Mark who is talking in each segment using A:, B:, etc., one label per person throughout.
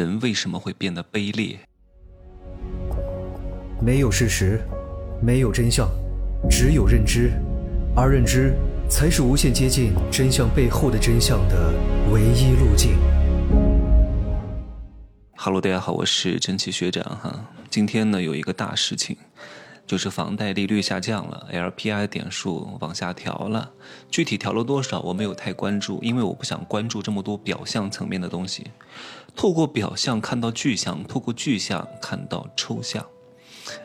A: 人为什么会变得卑劣？
B: 没有事实，没有真相，只有认知，而认知才是无限接近真相背后的真相的唯一路径。
A: Hello，大家好，我是真奇学长哈。今天呢，有一个大事情。就是房贷利率下降了，LPI 点数往下调了，具体调了多少我没有太关注，因为我不想关注这么多表象层面的东西。透过表象看到具象，透过具象看到抽象，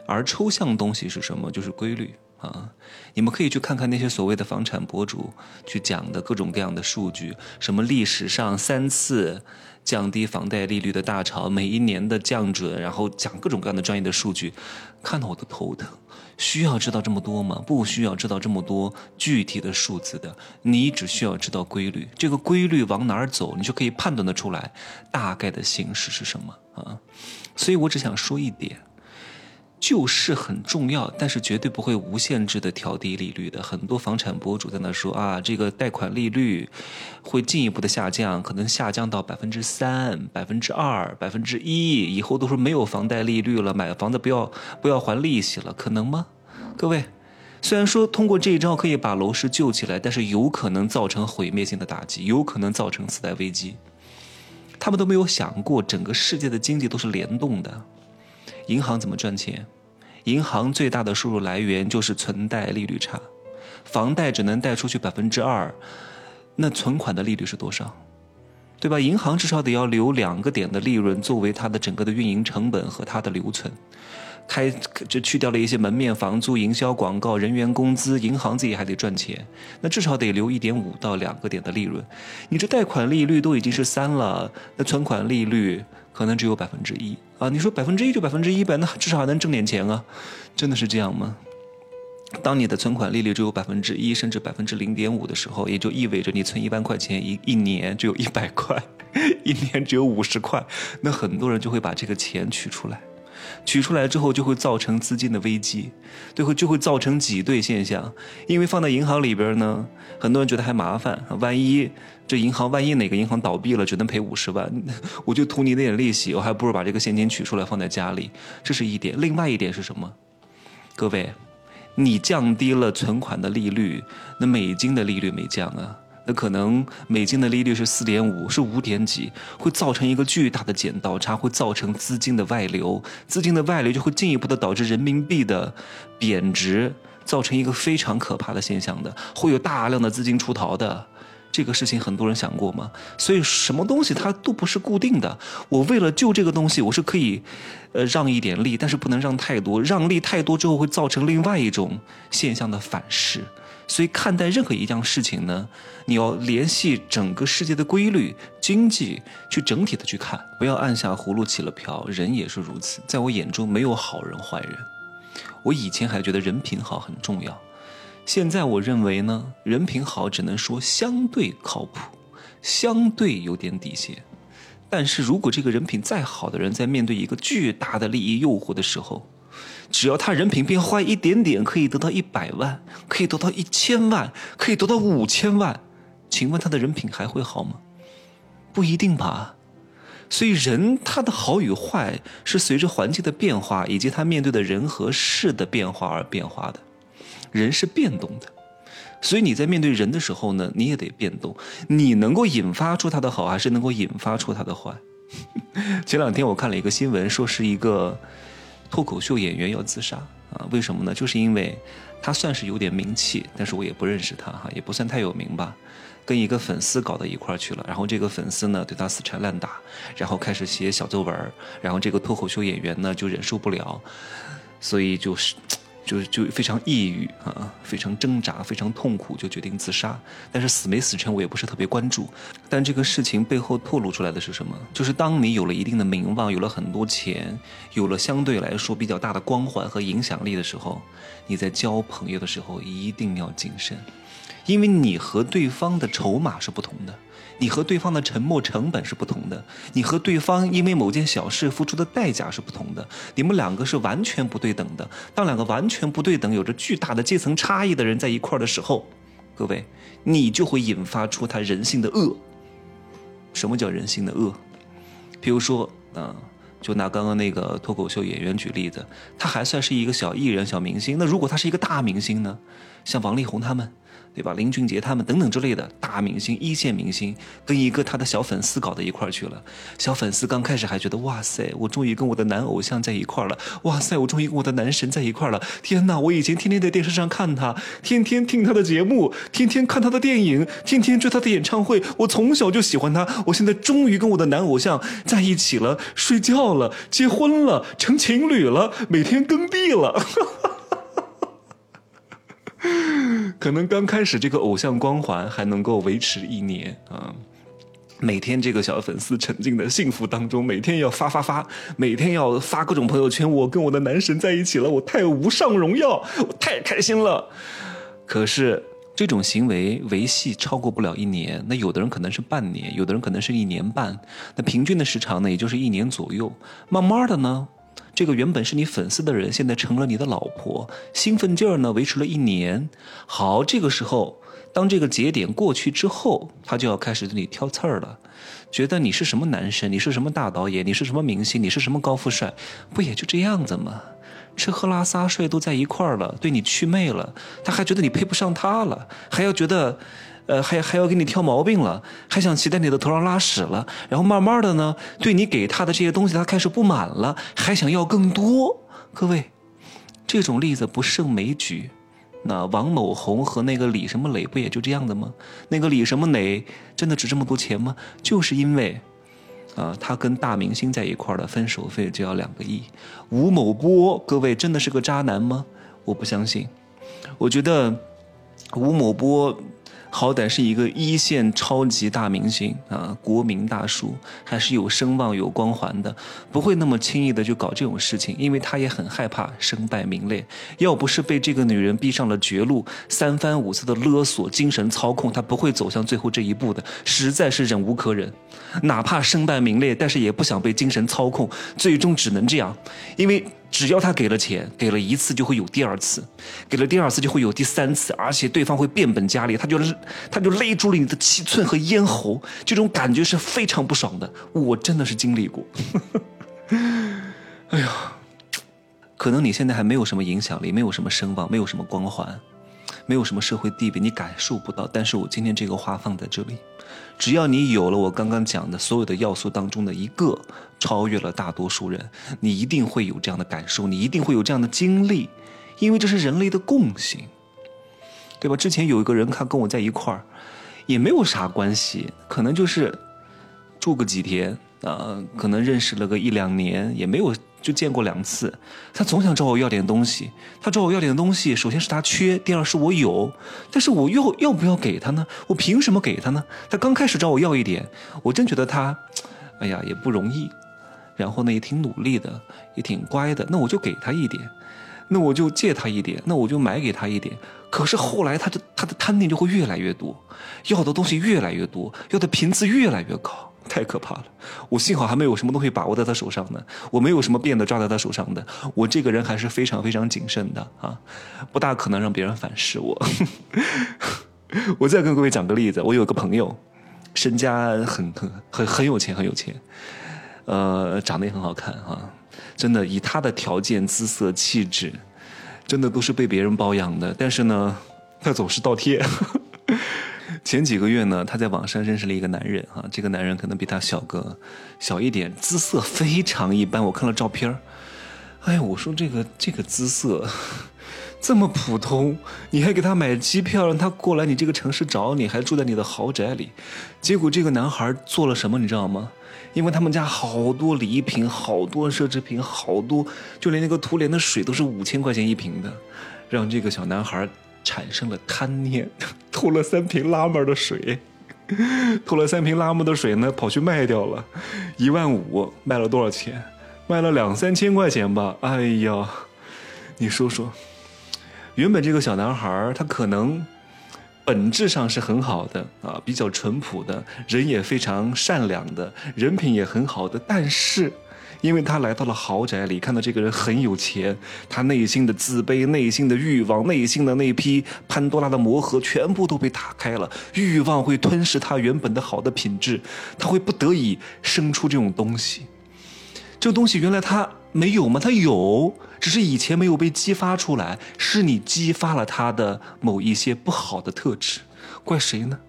A: 而抽象东西是什么？就是规律啊！你们可以去看看那些所谓的房产博主去讲的各种各样的数据，什么历史上三次。降低房贷利率的大潮，每一年的降准，然后讲各种各样的专业的数据，看得我都头疼。需要知道这么多吗？不需要知道这么多具体的数字的，你只需要知道规律。这个规律往哪儿走，你就可以判断得出来大概的形式是什么啊。所以我只想说一点。救市很重要，但是绝对不会无限制的调低利率的。很多房产博主在那说啊，这个贷款利率会进一步的下降，可能下降到百分之三、百分之二、百分之一，以后都是没有房贷利率了，买房子不要不要还利息了，可能吗？各位，虽然说通过这一招可以把楼市救起来，但是有可能造成毁灭性的打击，有可能造成次贷危机。他们都没有想过，整个世界的经济都是联动的。银行怎么赚钱？银行最大的收入来源就是存贷利率差，房贷只能贷出去百分之二，那存款的利率是多少？对吧？银行至少得要留两个点的利润作为它的整个的运营成本和它的留存。开就去掉了一些门面房租、营销广告、人员工资，银行自己还得赚钱，那至少得留一点五到两个点的利润。你这贷款利率都已经是三了，那存款利率可能只有百分之一啊！你说百分之一就百分之一呗，那至少还能挣点钱啊！真的是这样吗？当你的存款利率只有百分之一，甚至百分之零点五的时候，也就意味着你存一万块钱，一一年只有一百块，一年只有五十块，那很多人就会把这个钱取出来。取出来之后就会造成资金的危机，最后就会造成挤兑现象。因为放在银行里边呢，很多人觉得还麻烦，万一这银行万一哪个银行倒闭了，只能赔五十万，我就图你那点利息，我还不如把这个现金取出来放在家里。这是一点。另外一点是什么？各位，你降低了存款的利率，那美金的利率没降啊。那可能美金的利率是四点五，是五点几，会造成一个巨大的剪刀差，会造成资金的外流，资金的外流就会进一步的导致人民币的贬值，造成一个非常可怕的现象的，会有大量的资金出逃的，这个事情很多人想过吗？所以什么东西它都不是固定的，我为了救这个东西，我是可以，呃，让一点利，但是不能让太多，让利太多之后会造成另外一种现象的反噬。所以看待任何一样事情呢，你要联系整个世界的规律、经济，去整体的去看，不要按下葫芦起了瓢。人也是如此，在我眼中没有好人坏人。我以前还觉得人品好很重要，现在我认为呢，人品好只能说相对靠谱，相对有点底线。但是如果这个人品再好的人，在面对一个巨大的利益诱惑的时候，只要他人品变坏一点点，可以得到一百万，可以得到一千万，可以得到五千万，请问他的人品还会好吗？不一定吧。所以人他的好与坏是随着环境的变化以及他面对的人和事的变化而变化的。人是变动的，所以你在面对人的时候呢，你也得变动。你能够引发出他的好，还是能够引发出他的坏？前两天我看了一个新闻，说是一个。脱口秀演员要自杀啊？为什么呢？就是因为他算是有点名气，但是我也不认识他哈，也不算太有名吧。跟一个粉丝搞到一块儿去了，然后这个粉丝呢对他死缠烂打，然后开始写小作文，然后这个脱口秀演员呢就忍受不了，所以就是。就是就非常抑郁啊，非常挣扎，非常痛苦，就决定自杀。但是死没死成，我也不是特别关注。但这个事情背后透露出来的是什么？就是当你有了一定的名望，有了很多钱，有了相对来说比较大的光环和影响力的时候，你在交朋友的时候一定要谨慎，因为你和对方的筹码是不同的。你和对方的沉默成本是不同的，你和对方因为某件小事付出的代价是不同的，你们两个是完全不对等的。当两个完全不对等、有着巨大的阶层差异的人在一块儿的时候，各位，你就会引发出他人性的恶。什么叫人性的恶？比如说啊。就拿刚刚那个脱口秀演员举例子，他还算是一个小艺人、小明星。那如果他是一个大明星呢？像王力宏他们。对吧？林俊杰他们等等之类的大明星、一线明星，跟一个他的小粉丝搞到一块儿去了。小粉丝刚开始还觉得哇塞，我终于跟我的男偶像在一块儿了。哇塞，我终于跟我的男神在一块儿了。天哪，我以前天天在电视上看他，天天听他的节目，天天看他的电影，天天追他的演唱会。我从小就喜欢他，我现在终于跟我的男偶像在一起了，睡觉了，结婚了，成情侣了，每天耕地了。可能刚开始这个偶像光环还能够维持一年啊，每天这个小粉丝沉浸的幸福当中，每天要发发发，每天要发各种朋友圈，我跟我的男神在一起了，我太无上荣耀，我太开心了。可是这种行为维系超过不了一年，那有的人可能是半年，有的人可能是一年半，那平均的时长呢，也就是一年左右。慢慢的呢。这个原本是你粉丝的人，现在成了你的老婆，兴奋劲儿呢维持了一年。好，这个时候，当这个节点过去之后，他就要开始对你挑刺儿了，觉得你是什么男神，你是什么大导演，你是什么明星，你是什么高富帅，不也就这样子吗？吃喝拉撒睡都在一块儿了，对你祛魅了，他还觉得你配不上他了，还要觉得。呃，还还要给你挑毛病了，还想骑在你的头上拉屎了，然后慢慢的呢，对你给他的这些东西，他开始不满了，还想要更多。各位，这种例子不胜枚举。那王某红和那个李什么磊不也就这样的吗？那个李什么磊真的值这么多钱吗？就是因为，啊，他跟大明星在一块儿的分手费就要两个亿。吴某波，各位真的是个渣男吗？我不相信。我觉得吴某波。好歹是一个一线超级大明星啊，国民大叔，还是有声望、有光环的，不会那么轻易的就搞这种事情，因为他也很害怕身败名裂。要不是被这个女人逼上了绝路，三番五次的勒索、精神操控，他不会走向最后这一步的。实在是忍无可忍，哪怕身败名裂，但是也不想被精神操控，最终只能这样，因为。只要他给了钱，给了一次就会有第二次，给了第二次就会有第三次，而且对方会变本加厉，他就他就勒住了你的七寸和咽喉，这种感觉是非常不爽的。我真的是经历过。哎呀，可能你现在还没有什么影响力，没有什么声望，没有什么光环，没有什么社会地位，你感受不到。但是我今天这个话放在这里。只要你有了我刚刚讲的所有的要素当中的一个，超越了大多数人，你一定会有这样的感受，你一定会有这样的经历，因为这是人类的共性，对吧？之前有一个人，他跟我在一块儿，也没有啥关系，可能就是住个几天啊，可能认识了个一两年，也没有。就见过两次，他总想找我要点东西。他找我要点东西，首先是他缺，第二是我有，但是我要要不要给他呢？我凭什么给他呢？他刚开始找我要一点，我真觉得他，哎呀也不容易，然后呢也挺努力的，也挺乖的，那我就给他一点，那我就借他一点，那我就买给他一点。可是后来他的他的贪念就会越来越多，要的东西越来越多，要的频次越来越高。太可怕了！我幸好还没有什么东西把握在他手上呢，我没有什么辫子抓在他手上的，我这个人还是非常非常谨慎的啊，不大可能让别人反噬我。我再跟各位讲个例子，我有个朋友，身家很很很很有钱，很有钱，呃，长得也很好看啊，真的以他的条件、姿色、气质，真的都是被别人包养的，但是呢，他总是倒贴。前几个月呢，他在网上认识了一个男人啊，这个男人可能比他小个小一点，姿色非常一般。我看了照片哎，我说这个这个姿色 这么普通，你还给他买机票让他过来你这个城市找你，还住在你的豪宅里。结果这个男孩做了什么，你知道吗？因为他们家好多礼品，好多奢侈品，好多，就连那个涂脸的水都是五千块钱一瓶的，让这个小男孩。产生了贪念，偷了三瓶拉门的水，偷了三瓶拉门的水呢，跑去卖掉了，一万五，卖了多少钱？卖了两三千块钱吧。哎呀，你说说，原本这个小男孩他可能本质上是很好的啊，比较淳朴的，人也非常善良的，人品也很好的，但是。因为他来到了豪宅里，看到这个人很有钱，他内心的自卑、内心的欲望、内心的那批潘多拉的魔盒全部都被打开了，欲望会吞噬他原本的好的品质，他会不得已生出这种东西。这东西原来他没有吗？他有，只是以前没有被激发出来，是你激发了他的某一些不好的特质，怪谁呢？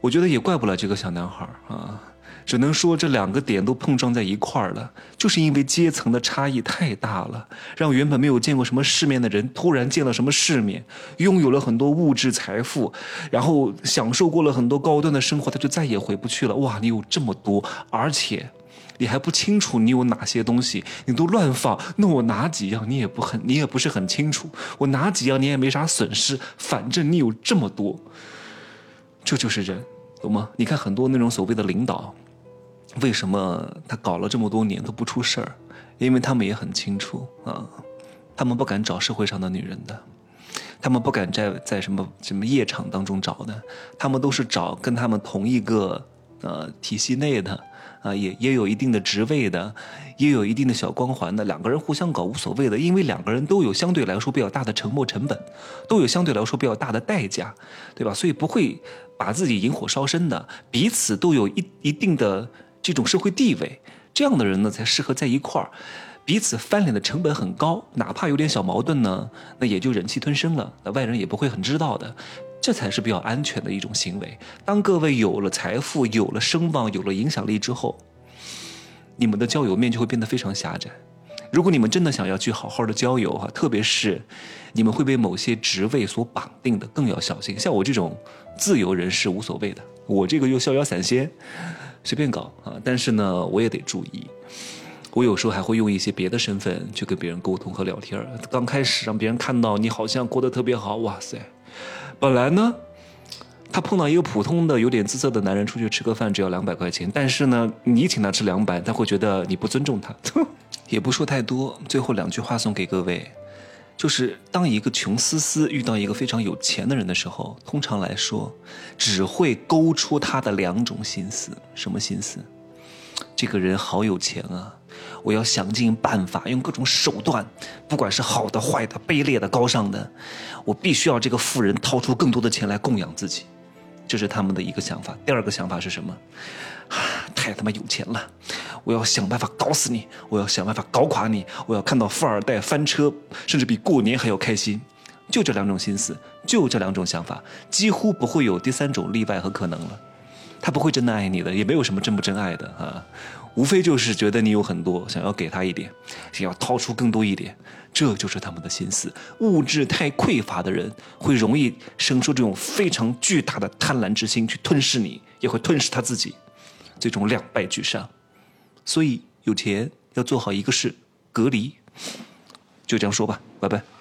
A: 我觉得也怪不了这个小男孩啊。只能说这两个点都碰撞在一块儿了，就是因为阶层的差异太大了，让原本没有见过什么世面的人突然见了什么世面，拥有了很多物质财富，然后享受过了很多高端的生活，他就再也回不去了。哇，你有这么多，而且你还不清楚你有哪些东西，你都乱放，那我哪几样你也不很，你也不是很清楚，我哪几样你也没啥损失，反正你有这么多，这就是人，懂吗？你看很多那种所谓的领导。为什么他搞了这么多年都不出事儿？因为他们也很清楚啊，他们不敢找社会上的女人的，他们不敢在在什么什么夜场当中找的，他们都是找跟他们同一个呃体系内的啊，也也有一定的职位的，也有一定的小光环的，两个人互相搞无所谓的，因为两个人都有相对来说比较大的沉没成本，都有相对来说比较大的代价，对吧？所以不会把自己引火烧身的，彼此都有一一定的。这种社会地位，这样的人呢才适合在一块儿，彼此翻脸的成本很高，哪怕有点小矛盾呢，那也就忍气吞声了，那外人也不会很知道的，这才是比较安全的一种行为。当各位有了财富、有了声望、有了影响力之后，你们的交友面就会变得非常狭窄。如果你们真的想要去好好的交友哈，特别是你们会被某些职位所绑定的，更要小心。像我这种自由人士无所谓的，我这个又逍遥散仙。随便搞啊！但是呢，我也得注意。我有时候还会用一些别的身份去跟别人沟通和聊天刚开始让别人看到你好像过得特别好，哇塞！本来呢，他碰到一个普通的有点姿色的男人出去吃个饭只要两百块钱，但是呢，你请他吃两百，他会觉得你不尊重他。也不说太多，最后两句话送给各位。就是当一个穷丝丝遇到一个非常有钱的人的时候，通常来说，只会勾出他的两种心思。什么心思？这个人好有钱啊！我要想尽办法，用各种手段，不管是好的、坏的、卑劣的、高尚的，我必须要这个富人掏出更多的钱来供养自己。这是他们的一个想法。第二个想法是什么？太他妈有钱了！我要想办法搞死你！我要想办法搞垮你！我要看到富二代翻车，甚至比过年还要开心。就这两种心思，就这两种想法，几乎不会有第三种例外和可能了。他不会真的爱你的，也没有什么真不真爱的啊，无非就是觉得你有很多，想要给他一点，想要掏出更多一点，这就是他们的心思。物质太匮乏的人，会容易生出这种非常巨大的贪婪之心，去吞噬你，也会吞噬他自己，最终两败俱伤。所以有钱要做好一个事，隔离。就这样说吧，拜拜。